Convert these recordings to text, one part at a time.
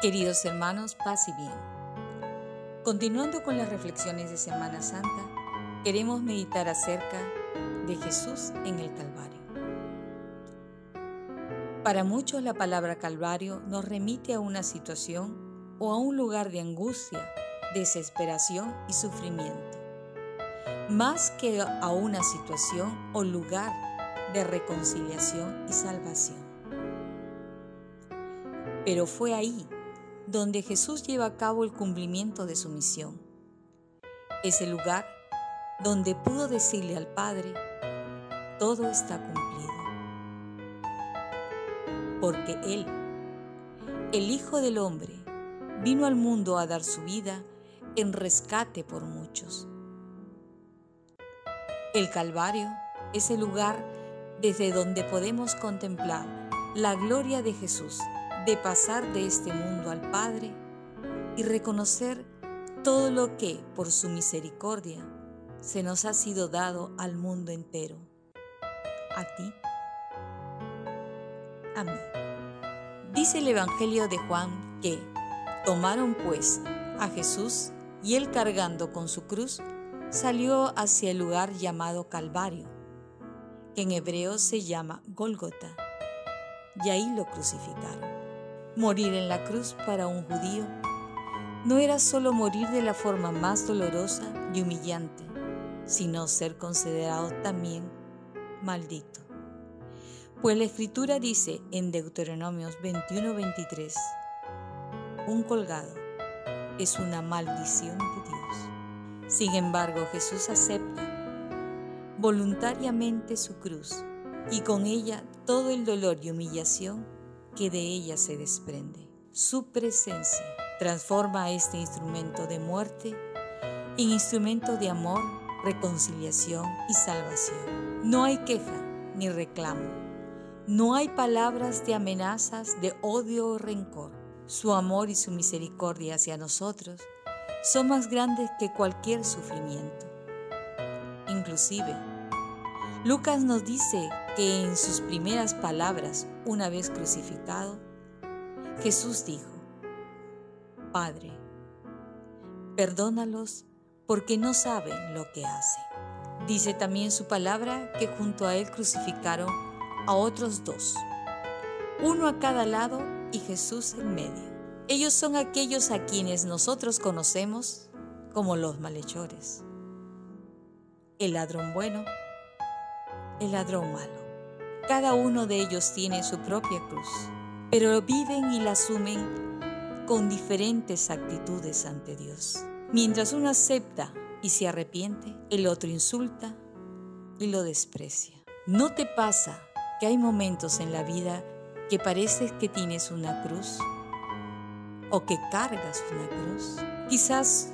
Queridos hermanos, paz y bien. Continuando con las reflexiones de Semana Santa, queremos meditar acerca de Jesús en el Calvario. Para muchos la palabra Calvario nos remite a una situación o a un lugar de angustia, desesperación y sufrimiento, más que a una situación o lugar de reconciliación y salvación. Pero fue ahí donde Jesús lleva a cabo el cumplimiento de su misión. Es el lugar donde pudo decirle al Padre, todo está cumplido. Porque Él, el Hijo del Hombre, vino al mundo a dar su vida en rescate por muchos. El Calvario es el lugar desde donde podemos contemplar la gloria de Jesús de pasar de este mundo al Padre y reconocer todo lo que, por su misericordia, se nos ha sido dado al mundo entero. A ti, a mí. Dice el Evangelio de Juan que tomaron pues a Jesús y él cargando con su cruz salió hacia el lugar llamado Calvario, que en hebreo se llama Gólgota, y ahí lo crucificaron. Morir en la cruz para un judío no era solo morir de la forma más dolorosa y humillante, sino ser considerado también maldito. Pues la escritura dice en Deuteronomios 21-23, un colgado es una maldición de Dios. Sin embargo, Jesús acepta voluntariamente su cruz y con ella todo el dolor y humillación que de ella se desprende. Su presencia transforma este instrumento de muerte en instrumento de amor, reconciliación y salvación. No hay queja ni reclamo. No hay palabras de amenazas, de odio o rencor. Su amor y su misericordia hacia nosotros son más grandes que cualquier sufrimiento. Inclusive, Lucas nos dice que en sus primeras palabras, una vez crucificado, Jesús dijo, Padre, perdónalos porque no saben lo que hacen. Dice también su palabra que junto a él crucificaron a otros dos, uno a cada lado y Jesús en medio. Ellos son aquellos a quienes nosotros conocemos como los malhechores. El ladrón bueno el ladrón malo. Cada uno de ellos tiene su propia cruz, pero viven y la asumen con diferentes actitudes ante Dios. Mientras uno acepta y se arrepiente, el otro insulta y lo desprecia. ¿No te pasa que hay momentos en la vida que pareces que tienes una cruz o que cargas una cruz? Quizás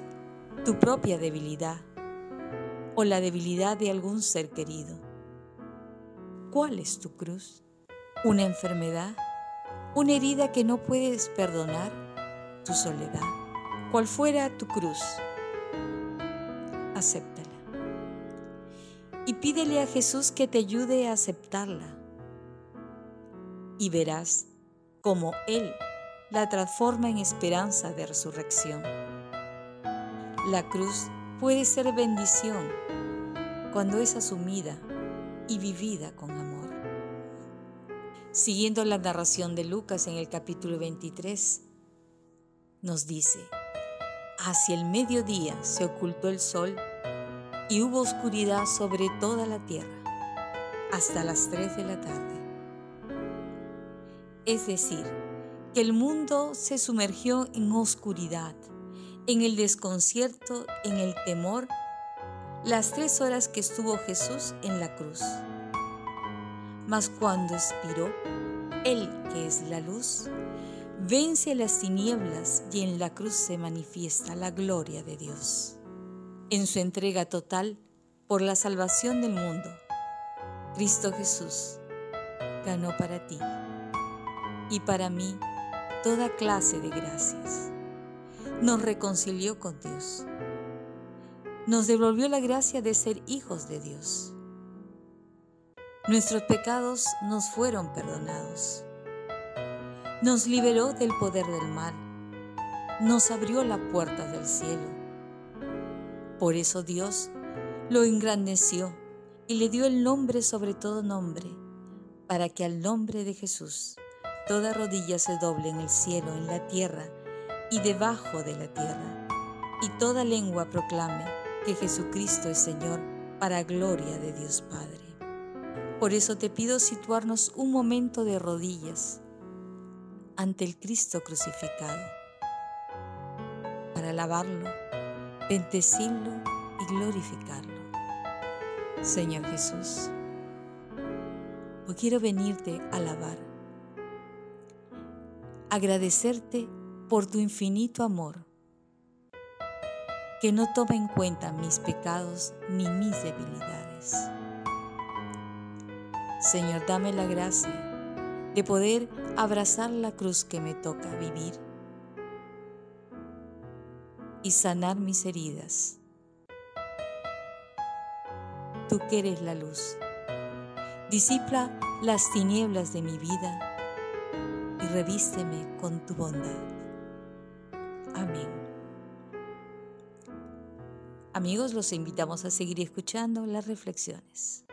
tu propia debilidad o la debilidad de algún ser querido. ¿Cuál es tu cruz? ¿Una enfermedad? ¿Una herida que no puedes perdonar? ¿Tu soledad? Cual fuera tu cruz, acéptala. Y pídele a Jesús que te ayude a aceptarla. Y verás cómo Él la transforma en esperanza de resurrección. La cruz puede ser bendición cuando es asumida y vivida con amor. Siguiendo la narración de Lucas en el capítulo 23, nos dice, hacia el mediodía se ocultó el sol y hubo oscuridad sobre toda la tierra hasta las 3 de la tarde. Es decir, que el mundo se sumergió en oscuridad, en el desconcierto, en el temor las tres horas que estuvo Jesús en la cruz. Mas cuando expiró, Él que es la luz, vence las tinieblas y en la cruz se manifiesta la gloria de Dios. En su entrega total por la salvación del mundo, Cristo Jesús ganó para ti y para mí toda clase de gracias. Nos reconcilió con Dios nos devolvió la gracia de ser hijos de Dios. Nuestros pecados nos fueron perdonados. Nos liberó del poder del mal nos abrió las puertas del cielo. Por eso Dios lo engrandeció y le dio el nombre sobre todo nombre, para que al nombre de Jesús toda rodilla se doble en el cielo, en la tierra y debajo de la tierra, y toda lengua proclame que Jesucristo es Señor para gloria de Dios Padre. Por eso te pido situarnos un momento de rodillas ante el Cristo crucificado, para alabarlo, bendecirlo y glorificarlo. Señor Jesús, hoy quiero venirte a alabar, agradecerte por tu infinito amor, que no toma en cuenta mis pecados ni mis debilidades. Señor, dame la gracia de poder abrazar la cruz que me toca vivir y sanar mis heridas. Tú que eres la luz, disipla las tinieblas de mi vida y revísteme con tu bondad. Amén. Amigos, los invitamos a seguir escuchando las reflexiones.